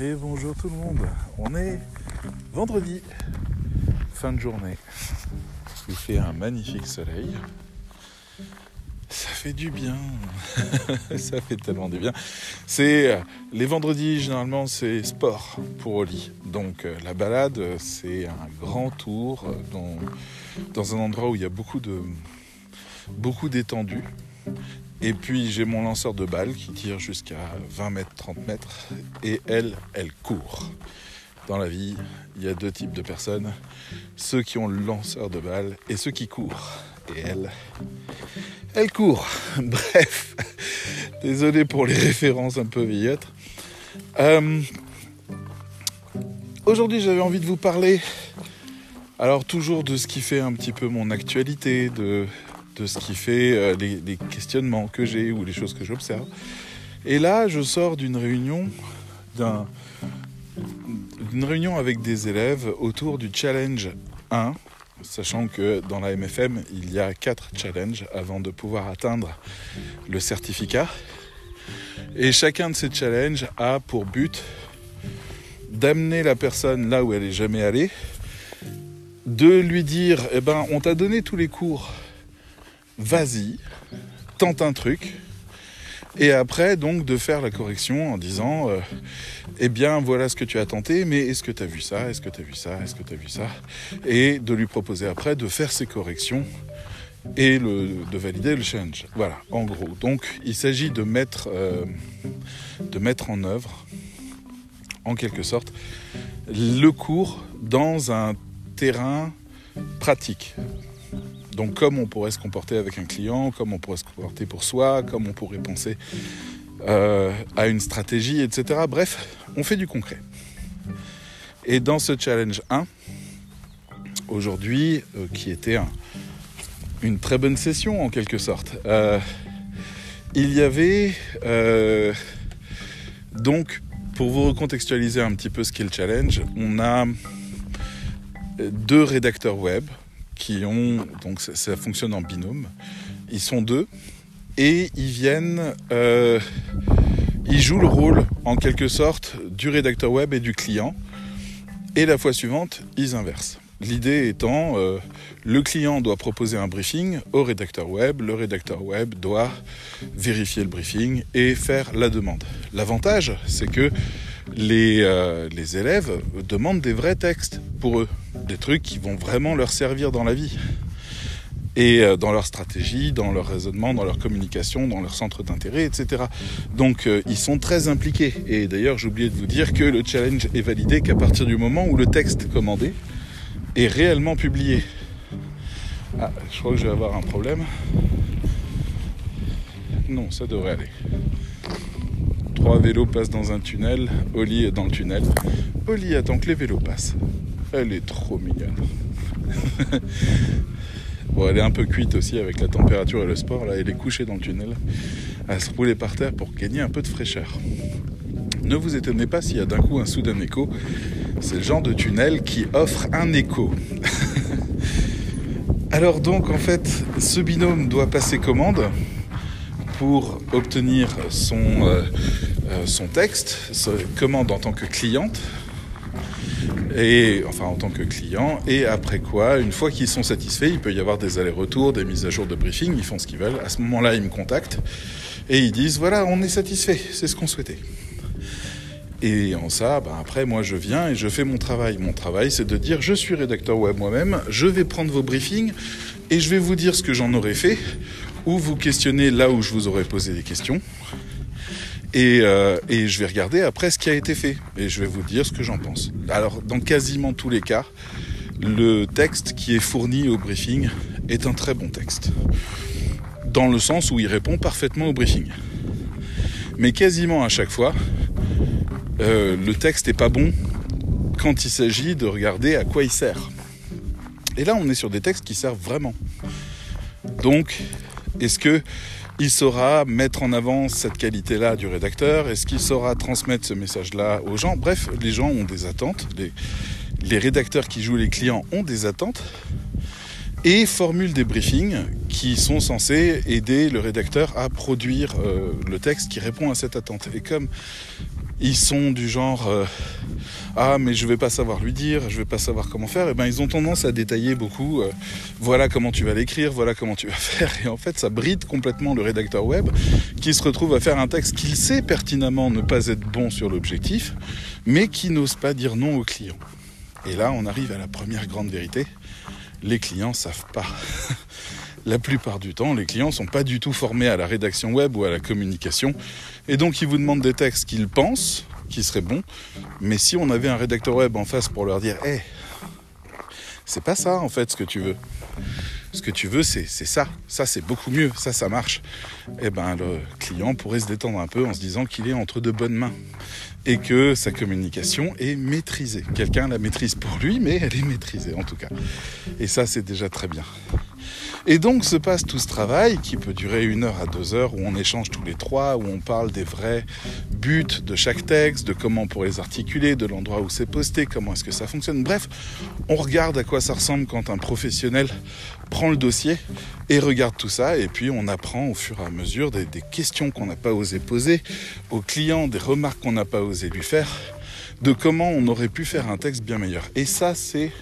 Et bonjour tout le monde. On est vendredi, fin de journée. Il fait un magnifique soleil. Ça fait du bien. ça fait tellement du bien. C'est les vendredis généralement c'est sport pour Oli. Donc euh, la balade c'est un grand tour dans, dans un endroit où il y a beaucoup de beaucoup d'étendue. Et puis j'ai mon lanceur de balles qui tire jusqu'à 20 mètres, 30 mètres. Et elle, elle court. Dans la vie, il y a deux types de personnes. Ceux qui ont le lanceur de balles et ceux qui courent. Et elle, elle court. Bref, désolé pour les références un peu vieillottes. Euh, Aujourd'hui, j'avais envie de vous parler, alors toujours de ce qui fait un petit peu mon actualité, de de ce qui fait euh, les, questionnements que j'ai ou les choses que j'observe. Et là, je sors d'une réunion, d'une réunion avec des élèves autour du challenge 1, sachant que dans la MFM, il y a 4 challenges avant de pouvoir atteindre le certificat. Et chacun de ces challenges a pour but d'amener la personne là où elle est jamais allée, de lui dire, eh ben, on t'a donné tous les cours vas-y, tente un truc. Et après, donc, de faire la correction en disant, euh, eh bien, voilà ce que tu as tenté, mais est-ce que tu as vu ça? Est-ce que tu as vu ça? Est-ce que tu as vu ça? Et de lui proposer après de faire ses corrections et de valider le challenge. Voilà, en gros. Donc, il s'agit de mettre, euh, de mettre en œuvre, en quelque sorte, le cours dans un terrain pratique. Donc comme on pourrait se comporter avec un client, comme on pourrait se comporter pour soi, comme on pourrait penser euh, à une stratégie, etc. Bref, on fait du concret. Et dans ce challenge 1, aujourd'hui, euh, qui était une très bonne session en quelque sorte, euh, il y avait donc, pour vous recontextualiser un petit peu ce qu'est le challenge, on a deux rédacteurs web qui ont donc ça, fonctionne en binôme. Ils sont deux et ils viennent, euh, ils jouent le rôle en quelque sorte du rédacteur web et du client. Et la fois suivante, ils inversent. L'idée étant, euh, le client doit proposer un briefing au rédacteur web, le rédacteur web doit vérifier le briefing et faire la demande. L'avantage, c'est que les, euh, les élèves demandent des vrais textes pour eux, des trucs qui vont vraiment leur servir dans la vie et euh, dans leur stratégie, dans leur raisonnement, dans leur communication, dans leur centre d'intérêt, etc. Donc euh, ils sont très impliqués. Et d'ailleurs, j'ai oublié de vous dire que le challenge est validé qu'à partir du moment où le texte commandé est réellement publié. Ah, je crois que je vais avoir un problème. Non, ça devrait aller. Trois vélos passent dans un tunnel. Oli est dans le tunnel. Oli attend que les vélos passent. Elle est trop mignonne. bon, elle est un peu cuite aussi avec la température et le sport. Là, elle est couchée dans le tunnel. Elle se roulait par terre pour gagner un peu de fraîcheur. Ne vous étonnez pas s'il y a d'un coup un soudain écho. C'est le genre de tunnel qui offre un écho. Alors donc en fait, ce binôme doit passer commande pour obtenir son, euh, euh, son texte, commande en tant que cliente, et enfin en tant que client, et après quoi, une fois qu'ils sont satisfaits, il peut y avoir des allers-retours, des mises à jour de briefing, ils font ce qu'ils veulent. À ce moment-là, ils me contactent et ils disent voilà, on est satisfait, c'est ce qu'on souhaitait. Et en ça, ben après, moi, je viens et je fais mon travail. Mon travail, c'est de dire, je suis rédacteur web moi-même, je vais prendre vos briefings et je vais vous dire ce que j'en aurais fait ou vous questionner là où je vous aurais posé des questions. Et, euh, et, je vais regarder après ce qui a été fait et je vais vous dire ce que j'en pense. Alors dans quasiment tous les cas, le texte qui est fourni au briefing est un très bon texte. Dans le sens où il répond parfaitement au briefing. Mais quasiment à chaque fois, euh, le texte n'est pas bon quand il s'agit de regarder à quoi il sert. Et là, on est sur des textes qui servent vraiment. Donc, est-ce que il saura mettre en avant cette qualité-là du rédacteur Est-ce qu'il saura transmettre ce message-là aux gens? Bref, les gens ont des attentes. Les, rédacteurs qui jouent les clients ont des attentes. et formule des briefings qui sont censés aider le rédacteur à produire euh, le texte qui répond à cette attente. Et comme ils sont du genre euh, ah mais je vais pas savoir lui dire, je vais pas savoir comment faire, et eh ben ils ont tendance à détailler beaucoup. Euh, voilà comment tu vas l'écrire, voilà comment tu vas faire, et en fait ça bride complètement le rédacteur web qui se retrouve à faire un texte qu'il sait pertinemment ne pas être bon sur l'objectif, mais qui n'ose pas dire non au client. Et là on arrive à la première grande vérité les clients savent pas. la plupart du temps, les clients sont pas du tout formés à la rédaction web ou à la communication. Et donc, ils vous demandent des textes qu'ils pensent qui seraient bons. Mais si on avait un rédacteur web en face pour leur dire, hé, c'est pas ça en fait ce que tu veux. Ce que tu veux, c'est ça. Ça, c'est beaucoup mieux. Ça, ça marche. Eh ben, le client pourrait se détendre un peu en se disant qu'il est entre de bonnes mains et que sa communication est maîtrisée. Quelqu'un la maîtrise pour lui, mais elle est maîtrisée en tout cas. Et ça, c'est déjà très bien. Et donc se passe tout ce travail qui peut durer une heure à deux heures où on échange tous les trois, où on parle des vrais buts de chaque texte, de comment on pourrait les articuler, de l'endroit où c'est posté, comment est-ce que ça fonctionne. Bref, on regarde à quoi ça ressemble quand un professionnel prend le dossier et regarde tout ça et puis on apprend au fur et à mesure des, des questions qu'on n'a pas osé poser aux clients, des remarques qu'on n'a pas osé lui faire, de comment on aurait pu faire un texte bien meilleur. Et ça, c'est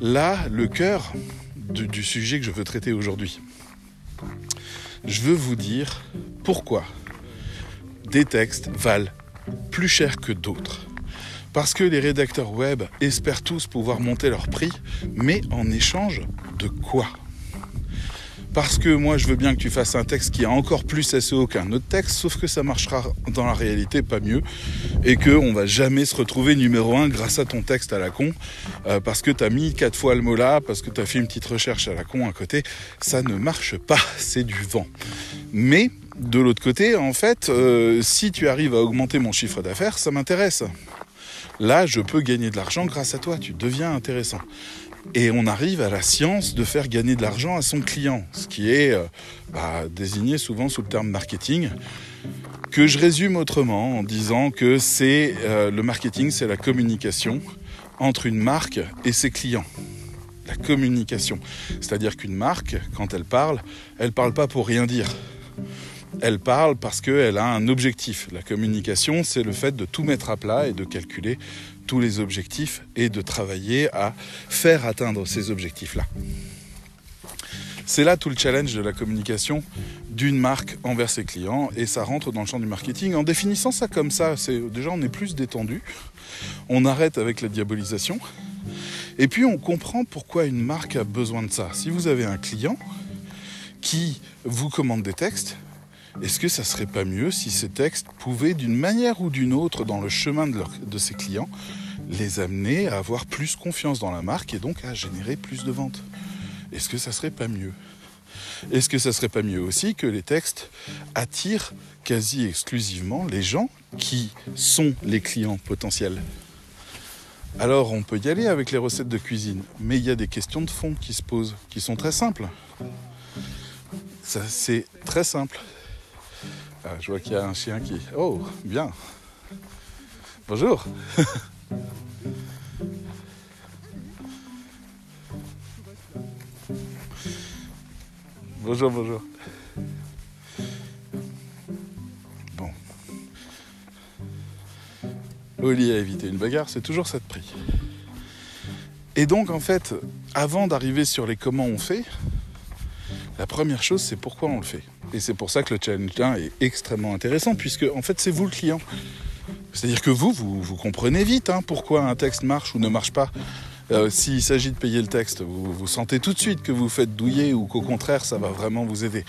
là le cœur du, sujet que je veux traiter aujourd'hui. Je veux vous dire pourquoi des textes valent plus cher que d'autres. Parce que les rédacteurs web espèrent tous pouvoir monter leur prix, mais en échange de quoi? Parce que moi je veux bien que tu fasses un texte qui a encore plus SEO qu'un autre texte, sauf que ça marchera dans la réalité pas mieux, et qu'on va jamais se retrouver numéro un grâce à ton texte à la con, euh, parce que tu as mis quatre fois le mot là, parce que tu as fait une petite recherche à la con à côté, ça ne marche pas, c'est du vent. Mais de l'autre côté, en fait, euh, si tu arrives à augmenter mon chiffre d'affaires, ça m'intéresse. Là, je peux gagner de l'argent grâce à toi, tu deviens intéressant. Et on arrive à la science de faire gagner de l'argent à son client, ce qui est euh, bah, désigné souvent sous le terme marketing, que je résume autrement en disant que c'est euh, le marketing, c'est la communication entre une marque et ses clients. La communication. C'est-à-dire qu'une marque, quand elle parle, elle parle pas pour rien dire. Elle parle parce qu'elle a un objectif. La communication, c'est le fait de tout mettre à plat et de calculer tous les objectifs et de travailler à faire atteindre ces objectifs-là. C'est là tout le challenge de la communication d'une marque envers ses clients et ça rentre dans le champ du marketing. En définissant ça comme ça, c'est déjà on est plus détendu, on arrête avec la diabolisation et puis on comprend pourquoi une marque a besoin de ça. Si vous avez un client qui vous commande des textes, est-ce que ça serait pas mieux si ces textes pouvaient d'une manière ou d'une autre dans le chemin de, de ses clients les amener à avoir plus confiance dans la marque et donc à générer plus de ventes? Est-ce que ça serait pas mieux? Est-ce que ça serait pas mieux aussi que les textes attirent quasi exclusivement les gens qui sont les clients potentiels? Alors on peut y aller avec les recettes de cuisine, mais il y a des questions de fond qui se posent, qui sont très simples. C'est très simple. Ah, je vois qu'il y a un chien qui... Oh, bien. Bonjour. Bonjour, bonjour. Bon. Oli a évité une bagarre, c'est toujours ça de prix. Et donc, en fait, avant d'arriver sur les comment on fait, la première chose, c'est pourquoi on le fait. Et c'est pour ça que le challenge 1 est extrêmement intéressant, puisque, en fait, c'est vous le client. C'est-à-dire que vous, vous, comprenez vite hein, pourquoi un texte marche ou ne marche pas. Euh, s'il s'agit de payer le texte, vous, vous sentez tout de suite que vous faites douiller ou qu'au contraire, ça va vraiment vous aider.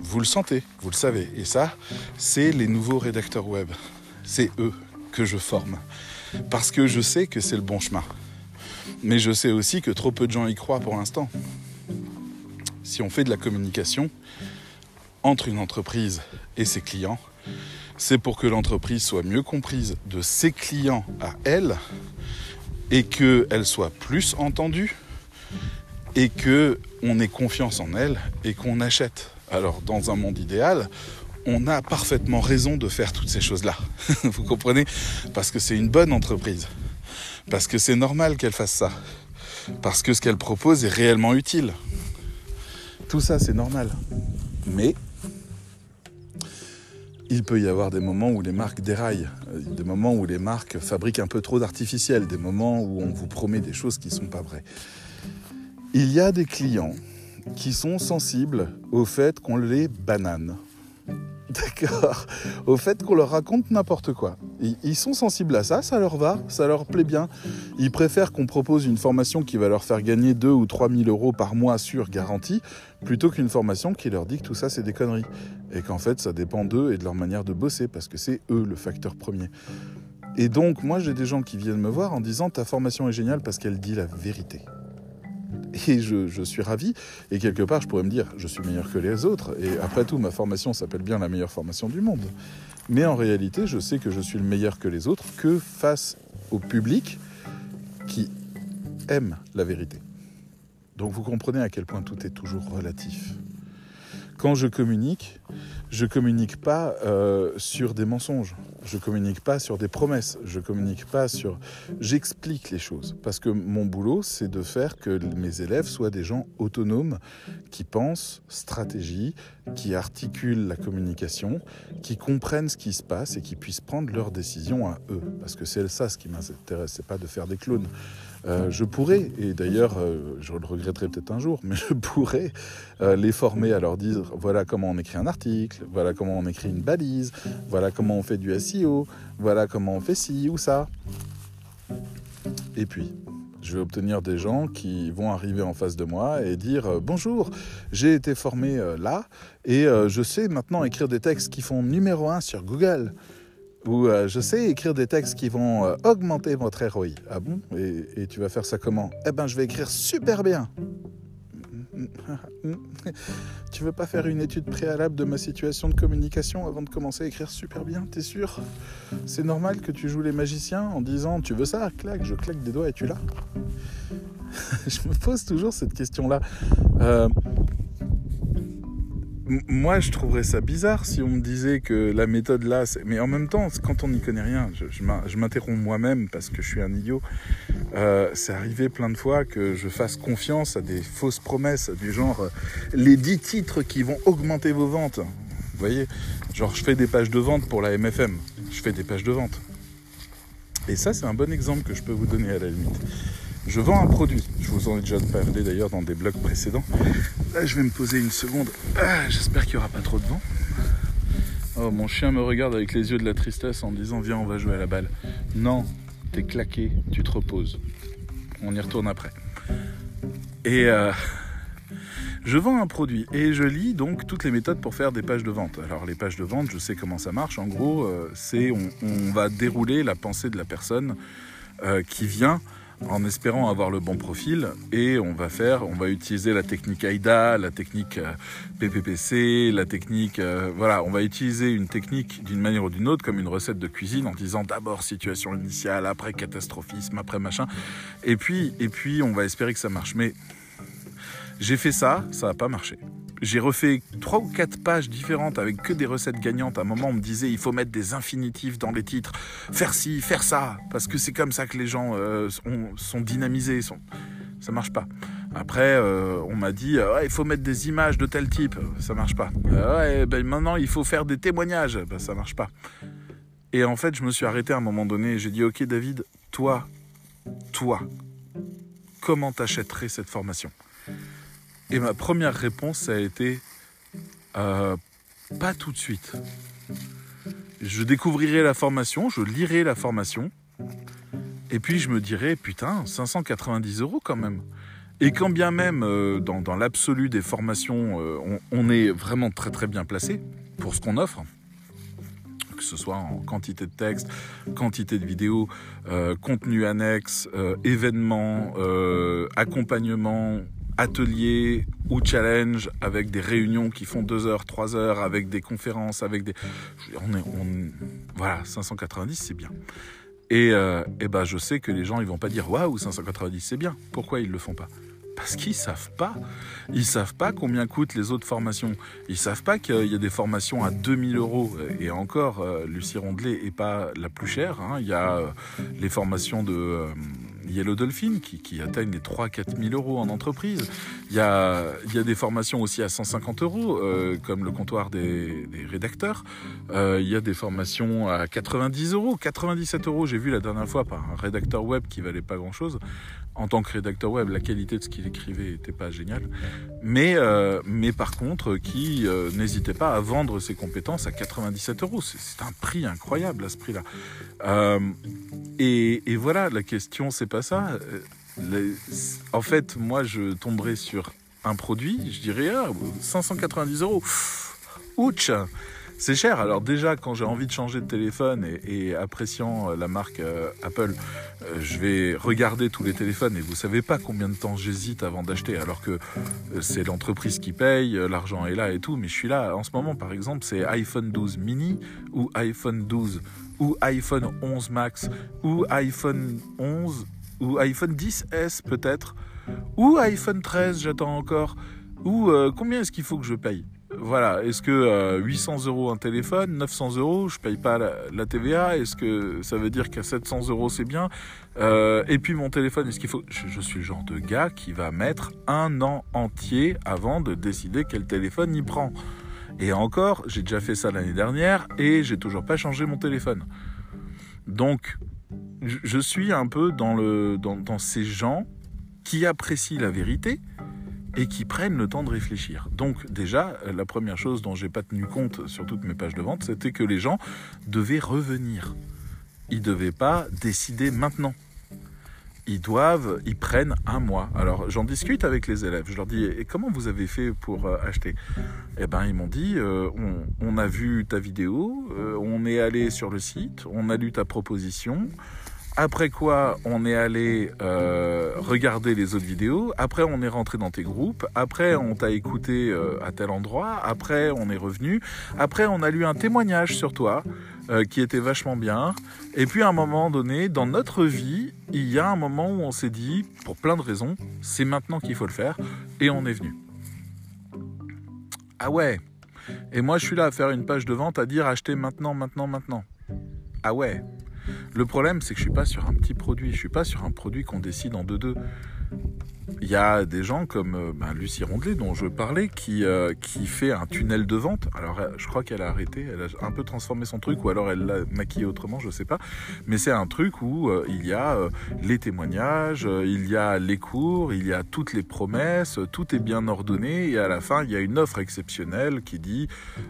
Vous le sentez, vous le savez. Et ça, c'est les nouveaux rédacteurs web. C'est eux que je forme. Parce que je sais que c'est le bon chemin. Mais je sais aussi que trop peu de gens y croient pour l'instant. Si on fait de la communication entre une entreprise et ses clients, c'est pour que l'entreprise soit mieux comprise de ses clients à elle et qu'elle soit plus entendue et que on ait confiance en elle et qu'on achète. Alors dans un monde idéal, on a parfaitement raison de faire toutes ces choses-là. Vous comprenez? Parce que c'est une bonne entreprise. Parce que c'est normal qu'elle fasse ça. parce que ce qu'elle propose est réellement utile. Tout ça, c'est normal. Mais il peut y avoir des moments où les marques déraillent, euh, des moments où les marques fabriquent un peu trop d'artificiel, des moments où on vous promet des choses qui ne sont pas vraies. Il y a des clients qui sont sensibles au fait qu'on les banane. D'accord. Au fait qu'on leur raconte n'importe quoi. Ils sont sensibles à ça, ça leur va, ça leur plaît bien. Ils préfèrent qu'on propose une formation qui va leur faire gagner 2 ou 3 000 euros par mois sur garantie, plutôt qu'une formation qui leur dit que tout ça c'est des conneries. Et qu'en fait ça dépend d'eux et de leur manière de bosser, parce que c'est eux le facteur premier. Et donc moi j'ai des gens qui viennent me voir en disant ta formation est géniale parce qu'elle dit la vérité et je, suis ravi. Et quelque part, je pourrais me dire, je suis meilleur que les autres. Et après tout, ma formation s'appelle bien la meilleure formation du monde. Mais en réalité, je sais que je suis le meilleur que les autres que face au public qui aime la vérité. Donc vous comprenez à quel point tout est toujours relatif. Quand je communique, je communique pas euh, sur des mensonges, je communique pas sur des promesses, je communique pas sur. J'explique les choses parce que mon boulot, c'est de faire que mes élèves soient des gens autonomes qui pensent stratégie, qui articulent la communication, qui comprennent ce qui se passe et qui puissent prendre leurs décisions à eux. Parce que c'est ça ce qui m'intéresse, c'est pas de faire des clones. Euh, je pourrais, et d'ailleurs euh, je le regretterai peut-être un jour, mais je pourrais euh, les former à leur dire voilà comment on écrit un article, voilà comment on écrit une balise, voilà comment on fait du SEO, voilà comment on fait ci ou ça. Et puis, je vais obtenir des gens qui vont arriver en face de moi et dire bonjour, j'ai été formé là et je sais maintenant écrire des textes qui font numéro un sur Google où euh, je sais écrire des textes qui vont euh, augmenter votre ROI. Ah bon? Et, tu vas faire ça comment? Eh ben, je vais écrire super bien. tu veux pas faire une étude préalable de ma situation de communication avant de commencer à écrire super bien? T'es sûr? C'est normal que tu joues les magiciens en disant tu veux ça? Clac, je claque des doigts et tu l'as. je me pose toujours cette question-là. Euh, moi, je trouverais ça bizarre si on me disait que la méthode là, mais en même temps, quand on n'y connaît rien, je, m'interromps moi-même parce que je suis un idiot. Euh, c'est arrivé plein de fois que je fasse confiance à des fausses promesses du genre euh, les 10 titres qui vont augmenter vos ventes. Vous voyez, genre je fais des pages de vente pour la MFM, je fais des pages de vente. Et ça, c'est un bon exemple que je peux vous donner à la limite. Je vends un produit. Je vous en ai déjà parlé d'ailleurs dans des blogs précédents. Là, je vais me poser une seconde. Ah, j'espère qu'il n'y aura pas trop de vent. Oh, mon chien me regarde avec les yeux de la tristesse en disant Viens, on va jouer à la balle. Non, t'es claqué, tu te reposes. On y retourne après. Et euh, je vends un produit et je lis donc toutes les méthodes pour faire des pages de vente. Alors les pages de vente, je sais comment ça marche. En gros, euh, c'est on, va dérouler la pensée de la personne euh, qui vient en espérant avoir le bon profil et on va faire, on va utiliser la technique AIDA, la technique euh, PPPC, la technique, euh, voilà, on va utiliser une technique d'une manière ou d'une autre comme une recette de cuisine en disant d'abord situation initiale, après catastrophisme, après machin, et puis et puis on va espérer que ça marche. Mais j'ai fait ça, ça n'a pas marché j'ai refait trois ou quatre pages différentes avec que des recettes gagnantes. À un moment, on me disait il faut mettre des infinitifs dans les titres, faire ci, faire ça, parce que c'est comme ça que les gens euh, sont, dynamisés. Sont... Ça marche pas. Après, euh, on m'a dit il faut mettre des images de tel type, ça marche pas. ouais, ben maintenant il faut faire des témoignages, ben, ça marche pas. Et en fait, je me suis arrêté à un moment donné et j'ai dit ok David, toi, toi, comment t'achèterais cette formation? Et ma première réponse, ça a été euh, pas tout de suite. Je découvrirai la formation, je lirai la formation, et puis je me dirai, putain, 590 euros quand même. Et quand bien même, euh, dans, l'absolu des formations, euh, on, est vraiment très très bien placé pour ce qu'on offre, que ce soit en quantité de texte, quantité de vidéos, contenu annexe, événements, accompagnement, atelier ou challenge avec des réunions qui font 2 heures, 3 heures, avec des conférences, avec des... Voilà, 590 c'est bien. Et, euh, ben je sais que les gens ils vont pas dire waouh 590 c'est bien. Pourquoi ils le font pas? Parce qu'ils savent pas. Ils savent pas combien coûtent les autres formations. Ils savent pas qu'il y a des formations à 2000 euros. Et encore, euh, Lucie Rondelet est pas la plus chère. Hein. Il y a euh, les formations de Yellow Dolphin qui, qui atteignent les 3-4 000 euros en entreprise. Il y a, il y a des formations aussi à 150 euros, euh, comme le comptoir des, rédacteurs. Euh, il y a des formations à 90 euros, 97 euros. J'ai vu la dernière fois par un rédacteur web qui valait pas grand-chose. En tant que rédacteur web, la qualité de ce qu'il écrivait était pas géniale. Mais, euh, mais par contre, qui n'hésitait pas à vendre ses compétences à 97 euros. C'est un prix incroyable à ce prix-là. Et voilà, la question, c'est pas ça. Euh, en fait, moi, je tomberais sur un produit, je dirais ah, 590 euros. Ouch c'est cher. Alors déjà, quand j'ai envie de changer de téléphone et, appréciant euh, la marque euh, Apple, je vais regarder tous les téléphones et vous savez pas combien de temps j'hésite avant d'acheter. Alors que c'est l'entreprise qui paye, l'argent est là et tout. Mais je suis là. En ce moment, par exemple, c'est iPhone 12 mini ou iPhone 12 ou iPhone 11 Max ou iPhone 11 ou iPhone 10S peut-être ou iPhone 13. J'attends encore. Ou euh, combien est-ce qu'il faut que je paye? Voilà, est-ce que euh, 800 euros un téléphone, 900 euros, je paye pas la, TVA Est-ce que ça veut dire qu'à 700 euros c'est bien? Euh, Et puis mon téléphone, est-ce qu'il faut je, je suis le genre de gars qui va mettre un an entier avant de décider quel téléphone il prend. Et encore, j'ai déjà fait ça l'année dernière et j'ai toujours pas changé mon téléphone. Donc, je, suis un peu dans ces gens qui apprécient la vérité et qui prennent le temps de réfléchir. Donc déjà, la première chose dont j'ai pas tenu compte sur toutes mes pages de vente, c'était que les gens devaient revenir. Ils devaient pas décider maintenant. Ils doivent, ils prennent un mois. Alors j'en discute avec les élèves. Je leur dis et comment vous avez fait pour euh, acheter? Eh ben ils m'ont dit euh, on, on, a vu ta vidéo, euh, on est allé sur le site, on a lu ta proposition. Après quoi, on est allé euh, regarder les autres vidéos. Après, on est rentré dans tes groupes. Après, on t'a écouté euh, à tel endroit. Après, on est revenu. Après, on a lu un témoignage sur toi euh, qui était vachement bien. Et puis, à un moment donné, dans notre vie, il y a un moment où on s'est dit, pour plein de raisons, c'est maintenant qu'il faut le faire. Et on est venu. Ah ouais. Et moi, je suis là à faire une page de vente à dire acheter maintenant, maintenant, maintenant. Ah ouais. Le problème, c'est que je suis pas sur un petit produit, je suis pas sur un produit qu'on décide en deux-deux. Il y a des gens comme euh, ben, Lucie Rondelet, dont je parlais, qui, euh, qui fait un tunnel de vente. Alors, je crois qu'elle a arrêté, elle a un peu transformé son truc, ou alors elle l'a maquillé autrement, je sais pas. Mais c'est un truc où euh, il y a euh, les témoignages, euh, il y a les cours, il y a toutes les promesses, tout est bien ordonné, et à la fin, il y a une offre exceptionnelle qui dit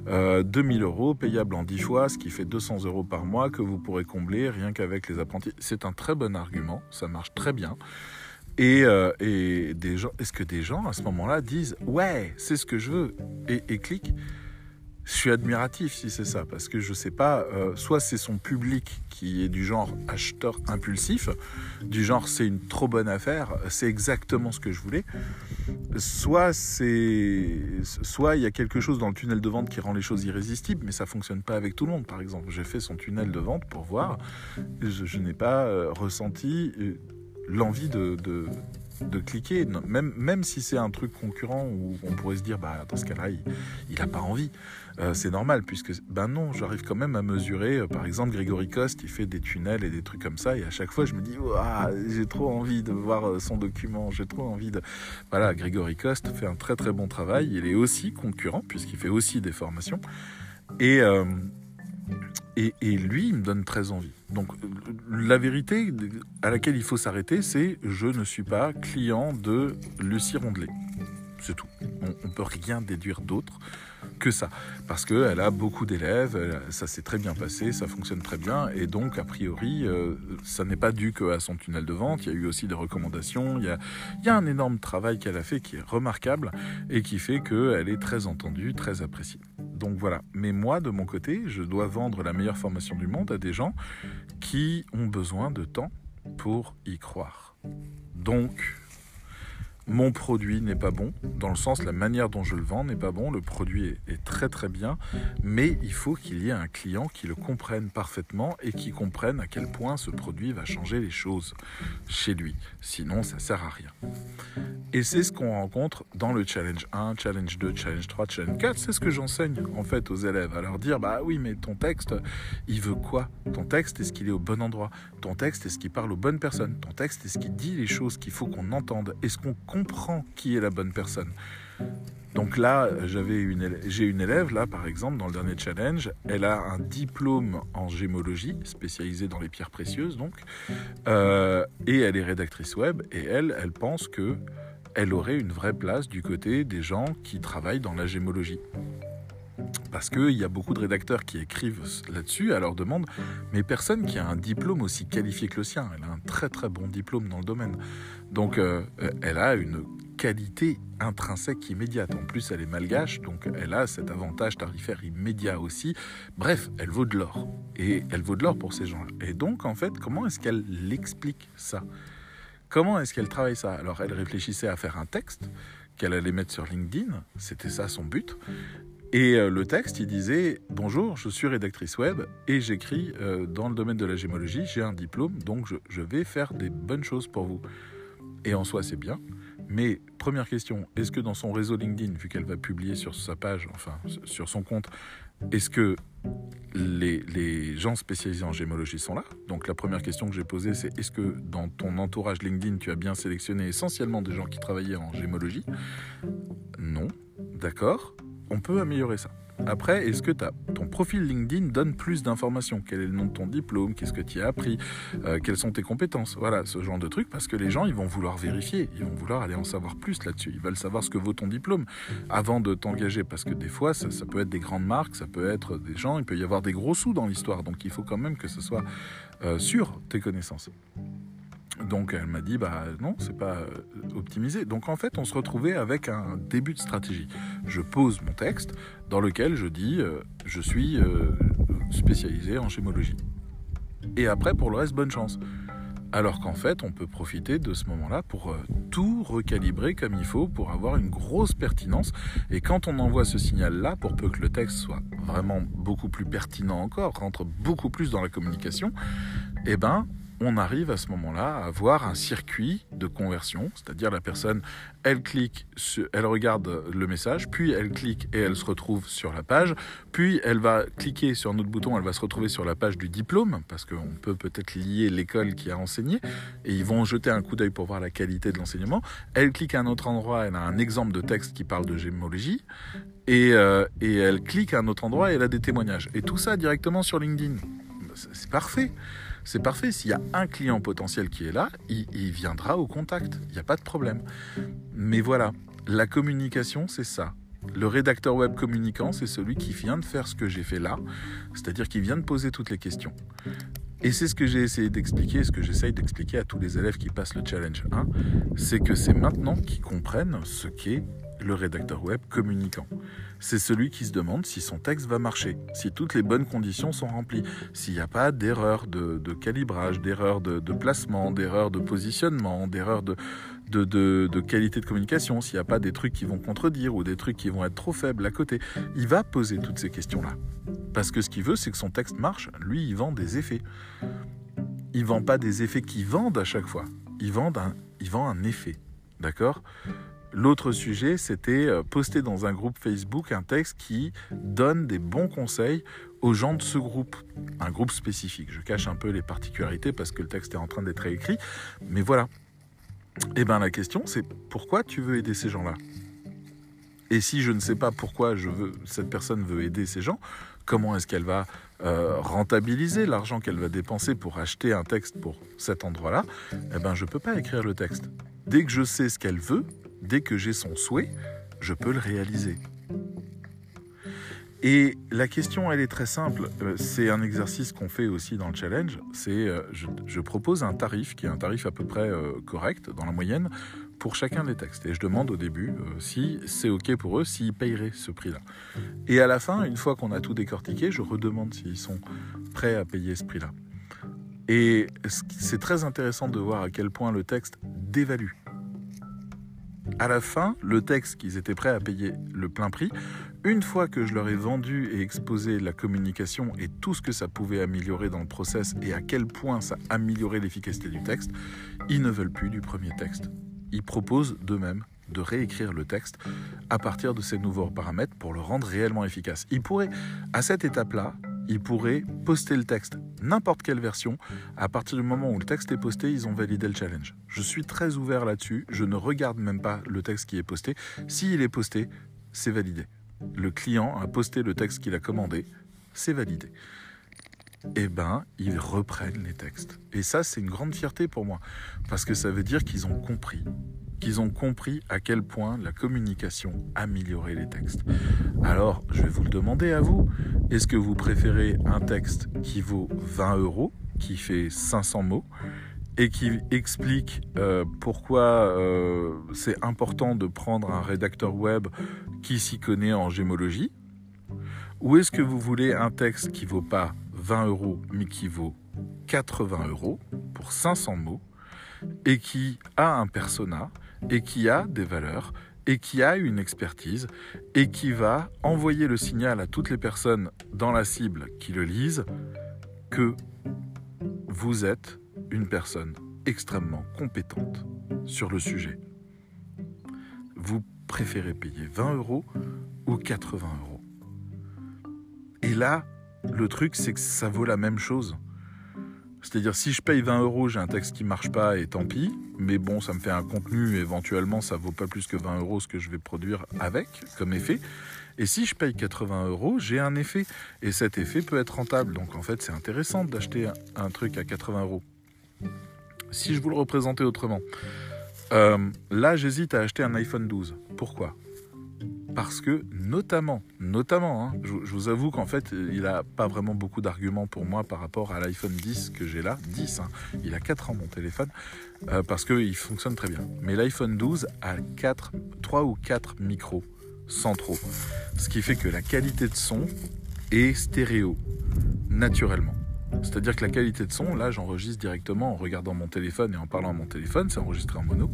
euh, 2000 euros payable en 10 fois, ce qui fait 200 euros par mois que vous pourrez combler rien qu'avec les apprentis. C'est un très bon argument, ça marche très bien. Et, euh, est-ce que des gens à ce moment-là disent ouais, c'est ce que je veux et, et cliquent Je suis admiratif si c'est ça, parce que je sais pas, euh, soit c'est son public qui est du genre acheteur impulsif, du genre c'est une trop bonne affaire, c'est exactement ce que je voulais, soit c'est, soit il y a quelque chose dans le tunnel de vente qui rend les choses irrésistibles, mais ça fonctionne pas avec tout le monde. Par exemple, j'ai fait son tunnel de vente pour voir, je, n'ai pas euh, ressenti l'envie de, de, de cliquer, même, même si c'est un truc concurrent où on pourrait se dire, bah, dans ce cas-là, il, il a pas envie. Euh, c'est normal, puisque, ben non, j'arrive quand même à mesurer. Euh, par exemple, Grégory Coste, il fait des tunnels et des trucs comme ça, et à chaque fois, je me dis, j'ai trop envie de voir euh, son document, j'ai trop envie de. Voilà, Grégory Coste fait un très très bon travail. Il est aussi concurrent, puisqu'il fait aussi des formations. Et. Et, lui, il me donne très envie. Donc, la vérité à laquelle il faut s'arrêter, c'est je ne suis pas client de Lucie Rondelet. C'est tout. On ne peut rien déduire d'autre que ça. Parce qu'elle a beaucoup d'élèves, ça s'est très bien passé, ça fonctionne très bien. Et donc, a priori, euh, ça n'est pas dû qu'à son tunnel de vente. Il y a eu aussi des recommandations. Il y a, il y a un énorme travail qu'elle a fait qui est remarquable et qui fait qu'elle est très entendue, très appréciée. Donc voilà. Mais moi, de mon côté, je dois vendre la meilleure formation du monde à des gens qui ont besoin de temps pour y croire. Donc, mon produit n'est pas bon, dans le sens la manière dont je le vends n'est pas bon, le produit est, très très bien, mais il faut qu'il y ait un client qui le comprenne parfaitement et qui comprenne à quel point ce produit va changer les choses chez lui. Sinon, ça sert à rien. Et c'est ce qu'on rencontre dans le challenge 1, challenge 2, challenge 3, challenge 4. C'est ce que j'enseigne en fait aux élèves, à leur dire bah oui, mais ton texte, il veut quoi? Ton texte, est-ce qu'il est au bon endroit? Ton texte, est-ce qu'il parle aux bonnes personnes? Ton texte, est-ce qu'il dit les choses qu'il faut qu'on entende? Est-ce qu'on comprend qui est la bonne personne. Donc là, j'avais une, j'ai une élève, là par exemple, dans le dernier challenge, elle a un diplôme en gémologie, spécialisé dans les pierres précieuses donc, euh, et elle est rédactrice web, et elle, elle pense que elle aurait une vraie place du côté des gens qui travaillent dans la gémologie. Parce qu'il y a beaucoup de rédacteurs qui écrivent là-dessus, à leur demande, mais personne qui a un diplôme aussi qualifié que le sien. Elle a un très très bon diplôme dans le domaine. Donc euh, elle a une qualité intrinsèque immédiate. En plus, elle est malgache, donc elle a cet avantage tarifaire immédiat aussi. Bref, elle vaut de l'or. Et elle vaut de l'or pour ces gens-là. Et donc, en fait, comment est-ce qu'elle l'explique ça? Comment est-ce qu'elle travaille ça? Alors, elle réfléchissait à faire un texte qu'elle allait mettre sur LinkedIn. C'était ça son but. Et euh, le texte, il disait Bonjour, je suis rédactrice web et j'écris euh, dans le domaine de la gémologie. J'ai un diplôme, donc je, vais faire des bonnes choses pour vous. Et en soi, c'est bien. Mais première question, est-ce que dans son réseau LinkedIn, vu qu'elle va publier sur sa page, enfin sur son compte, est-ce que les, les, gens spécialisés en gémologie sont là? Donc la première question que j'ai posée, c'est est-ce que dans ton entourage LinkedIn, tu as bien sélectionné essentiellement des gens qui travaillaient en gémologie? Non. D'accord on peut améliorer ça. Après, est-ce que ton profil LinkedIn donne plus d'informations? Quel est le nom de ton diplôme? Qu'est-ce que tu as appris? Euh, Quelles sont tes compétences? Voilà, ce genre de trucs, parce que les gens, ils vont vouloir vérifier, ils vont vouloir aller en savoir plus là-dessus. Ils veulent savoir ce que vaut ton diplôme. Avant de t'engager, parce que des fois, ça, peut être des grandes marques, ça peut être des gens, il peut y avoir des gros sous dans l'histoire, donc il faut quand même que ce soit euh, sur tes connaissances. Donc elle m'a dit bah non, c'est pas euh, optimisé. Donc en fait, on se retrouvait avec un début de stratégie. Je pose mon texte dans lequel je dis euh, je suis euh, spécialisé en chémologie. Et après pour le reste bonne chance. Alors qu'en fait, on peut profiter de ce moment-là pour tout recalibrer comme il faut, pour avoir une grosse pertinence. Et quand on envoie ce signal-là, pour peu que le texte soit vraiment beaucoup plus pertinent encore, rentre beaucoup plus dans la communication, eh ben, on arrive à ce moment-là à avoir un circuit de conversion, c'est-à-dire la personne, elle clique, elle regarde le message, puis elle clique et elle se retrouve sur la page, puis elle va cliquer sur notre bouton, elle va se retrouver sur la page du diplôme, parce qu'on peut peut-être lier l'école qui a enseigné, et ils vont jeter un coup d'œil pour voir la qualité de l'enseignement. Elle clique à un autre endroit, elle a un exemple de texte qui parle de gémologie, et, euh, et elle clique à un autre endroit et elle a des témoignages. Et tout ça directement sur LinkedIn. C'est parfait c'est parfait. S'il y a un client potentiel qui est là, il, viendra au contact. Il n'y a pas de problème. Mais voilà, la communication, c'est ça. Le rédacteur web communicant, c'est celui qui vient de faire ce que j'ai fait là, c'est-à-dire qui vient de poser toutes les questions. Et c'est ce que j'ai essayé d'expliquer, ce que j'essaye d'expliquer à tous les élèves qui passent le challenge 1, c'est que c'est maintenant qu'ils comprennent ce qu'est le rédacteur web communicant. C'est celui qui se demande si son texte va marcher, si toutes les bonnes conditions sont remplies, s'il n'y a pas d'erreur de, calibrage, d'erreur de, placement, d'erreur de positionnement, d'erreur de, de, qualité de communication, s'il n'y a pas des trucs qui vont contredire ou des trucs qui vont être trop faibles à côté. Il va poser toutes ces questions-là. Parce que ce qu'il veut, c'est que son texte marche. Lui, il vend des effets. Il vend pas des effets qui vendent à chaque fois. Il vend un, il vend un effet. D'accord? L'autre sujet, c'était euh, poster dans un groupe Facebook un texte qui donne des bons conseils aux gens de ce groupe, un groupe spécifique. Je cache un peu les particularités parce que le texte est en train d'être écrit, mais voilà. Eh bien la question, c'est pourquoi tu veux aider ces gens-là? Et si je ne sais pas pourquoi je veux, cette personne veut aider ces gens, comment est-ce qu'elle va euh, rentabiliser l'argent qu'elle va dépenser pour acheter un texte pour cet endroit-là? Eh ben, je ne peux pas écrire le texte. Dès que je sais ce qu'elle veut, dès que j'ai son souhait, je peux le réaliser. Et la question, elle est très simple. Euh, c'est un exercice qu'on fait aussi dans le challenge. C'est, euh, je, propose un tarif qui est un tarif à peu près euh, correct dans la moyenne pour chacun des textes. Et je demande au début si c'est ok pour eux, s'ils payeraient ce prix-là. Et à la fin, une fois qu'on a tout décortiqué, je redemande s'ils sont prêts à payer ce prix-là. Et c'est très intéressant de voir à quel point le texte dévalue À la fin, le texte qu'ils étaient prêts à payer le plein prix, une fois que je leur ai vendu et exposé la communication et tout ce que ça pouvait améliorer dans le process et à quel point ça améliorait l'efficacité du texte, ils ne veulent plus du premier texte. Ils proposent d'eux-mêmes de réécrire le texte à partir de ces nouveaux paramètres pour le rendre réellement efficace. Ils pourraient, à cette étape-là, ils pourraient poster le texte, n'importe quelle version. À partir du moment où le texte est posté, ils ont validé le challenge. Je suis très ouvert là-dessus. Je ne regarde même pas le texte qui est posté. S'il est posté, c'est validé. Le client a posté le texte qu'il a commandé, c'est validé. Eh ben, ils reprennent les textes. Et ça, c'est une grande fierté pour moi, parce que ça veut dire qu'ils ont compris qu'ils ont compris à quel point la communication améliorait les textes. Alors, je vais vous le demander à vous. Est-ce que vous préférez un texte qui vaut 20 euros, qui fait 500 mots, et qui explique euh, pourquoi euh, c'est important de prendre un rédacteur web qui s'y connaît en gémologie? Ou est-ce que vous voulez un texte qui vaut pas 20 euros, mais qui vaut 80 euros pour 500 mots et qui a un persona et qui a des valeurs et qui a une expertise et qui va envoyer le signal à toutes les personnes dans la cible qui le lisent que vous êtes une personne extrêmement compétente sur le sujet. Vous préférez payer 20 euros ou 80 euros. Et là, le truc, c'est que ça vaut la même chose. C'est-à-dire, si je paye 20 euros, j'ai un texte qui marche pas et tant pis. Mais bon, ça me fait un contenu, éventuellement, ça vaut pas plus que 20 euros ce que je vais produire avec, comme effet. Et si je paye 80 euros, j'ai un effet. Et cet effet peut être rentable. Donc en fait, c'est intéressant d'acheter un, truc à 80 euros. Si je vous le représentais autrement, euh, là, j'hésite à acheter un iPhone 12. Pourquoi? Parce que notamment, notamment, hein, je, vous avoue qu'en fait, il n'a pas vraiment beaucoup d'arguments pour moi par rapport à l'iPhone 10 que j'ai là, 10, hein. il a 4 ans mon téléphone, euh, parce qu'il fonctionne très bien. Mais l'iPhone 12 a 4, 3 ou 4 micros centraux, ce qui fait que la qualité de son est stéréo, naturellement. C'est-à-dire que la qualité de son, là, j'enregistre directement en regardant mon téléphone et en parlant à mon téléphone, c'est enregistré en mono.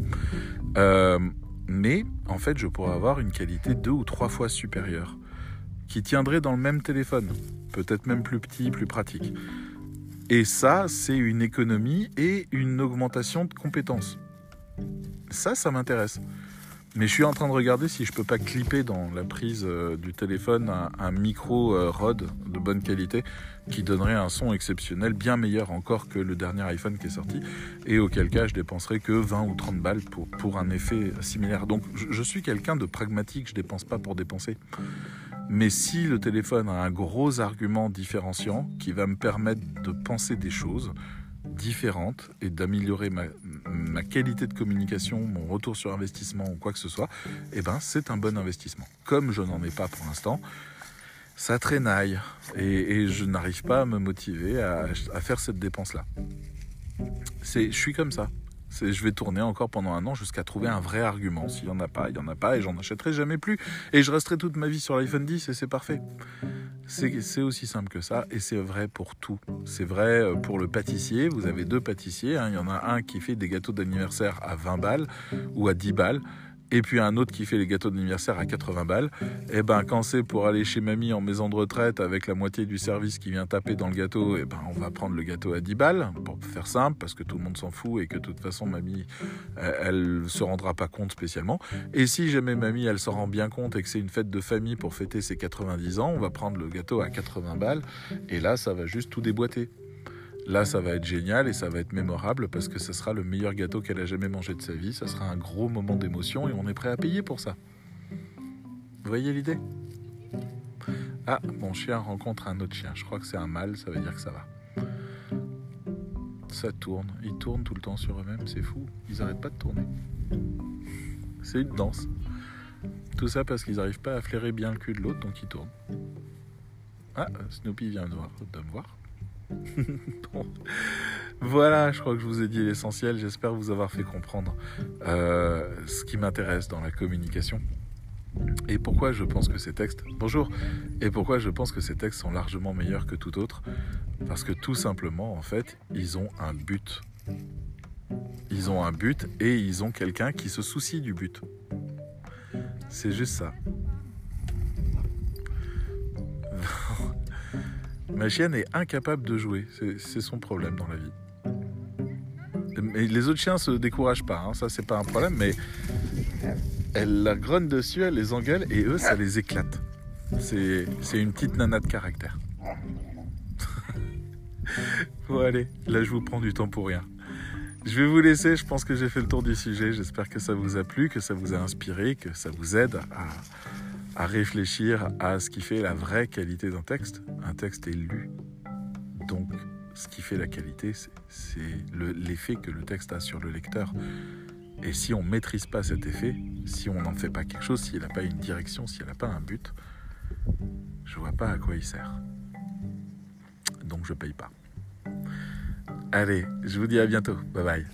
Euh, mais en fait je pourrais avoir une qualité deux ou trois fois supérieure, qui tiendrait dans le même téléphone, peut-être même plus petit, plus pratique. Et ça, c'est une économie et une augmentation de compétences. Ça, ça m'intéresse. Mais je suis en train de regarder si je peux pas clipper dans la prise euh, du téléphone un, micro euh, Rode de bonne qualité qui donnerait un son exceptionnel, bien meilleur encore que le dernier iPhone qui est sorti, et auquel cas je dépenserais que 20 ou 30 balles pour, pour un effet similaire. Donc je, je suis quelqu'un de pragmatique, je dépense pas pour dépenser. Mais si le téléphone a un gros argument différenciant qui va me permettre de penser des choses, différente et d'améliorer ma, qualité de communication, mon retour sur investissement ou quoi que ce soit, eh ben c'est un bon investissement. Comme je n'en ai pas pour l'instant, ça traînaille et, je n'arrive pas à me motiver à, faire cette dépense-là. Je suis comme ça. Je vais tourner encore pendant un an jusqu'à trouver un vrai argument. S'il n'y en a pas, il n'y en a pas et j'en achèterai jamais plus. Et je resterai toute ma vie sur l'iPhone 10 et c'est parfait. C'est aussi simple que ça et c'est vrai pour tout. C'est vrai euh, pour le pâtissier. Vous avez deux pâtissiers. Hein. Il y en a un qui fait des gâteaux d'anniversaire à 20 balles ou à 10 balles et puis un autre qui fait les gâteaux d'anniversaire à 80 balles, et eh ben quand c'est pour aller chez mamie en maison de retraite avec la moitié du service qui vient taper dans le gâteau, et eh ben on va prendre le gâteau à 10 balles pour faire simple parce que tout le monde s'en fout et que de toute façon mamie elle se rendra pas compte spécialement. Et si jamais mamie elle s'en rend bien compte et que c'est une fête de famille pour fêter ses 90 ans, on va prendre le gâteau à 80 balles et là ça va juste tout déboîter. Là, ça va être génial et ça va être mémorable parce que ce sera le meilleur gâteau qu'elle a jamais mangé de sa vie. Ça sera un gros moment d'émotion et on est prêt à payer pour ça. Vous voyez l'idée? Ah, mon chien rencontre un autre chien. Je crois que c'est un mâle, ça veut dire que ça va. Ça tourne. Ils tournent tout le temps sur eux-mêmes, c'est fou. Ils n'arrêtent pas de tourner. C'est une danse. Tout ça parce qu'ils n'arrivent pas à flairer bien le cul de l'autre, donc ils tournent. Ah, Snoopy vient de me voir. Voilà, je crois que je vous ai dit l'essentiel. J'espère vous avoir fait comprendre euh, ce qui m'intéresse dans la communication. Et pourquoi je pense que ces textes, bonjour, et pourquoi je pense que ces textes sont largement meilleurs que tout autre Parce que tout simplement, en fait, ils ont un but. Ils ont un but et ils ont quelqu'un qui se soucie du but. C'est juste ça. Ma chienne est incapable de jouer. C'est son problème dans la vie. Mais les autres chiens se découragent pas, hein. ça c'est pas un problème, mais elle la grogne dessus, elle les engueule et eux ça les éclate. C'est une petite nana de caractère. bon allez, là je vous prends du temps pour rien. Je vais vous laisser, je pense que j'ai fait le tour du sujet, j'espère que ça vous a plu, que ça vous a inspiré, que ça vous aide à, à réfléchir à ce qui fait la vraie qualité d'un texte. Un texte est lu, donc ce qui fait la qualité, c'est l'effet que le texte a sur le lecteur. Et si on ne maîtrise pas cet effet, si on n'en fait pas quelque chose, s'il n'a pas une direction, s'il n'a pas un but, je vois pas à quoi il sert. Donc je paye pas. Allez, je vous dis à bientôt. Bye bye.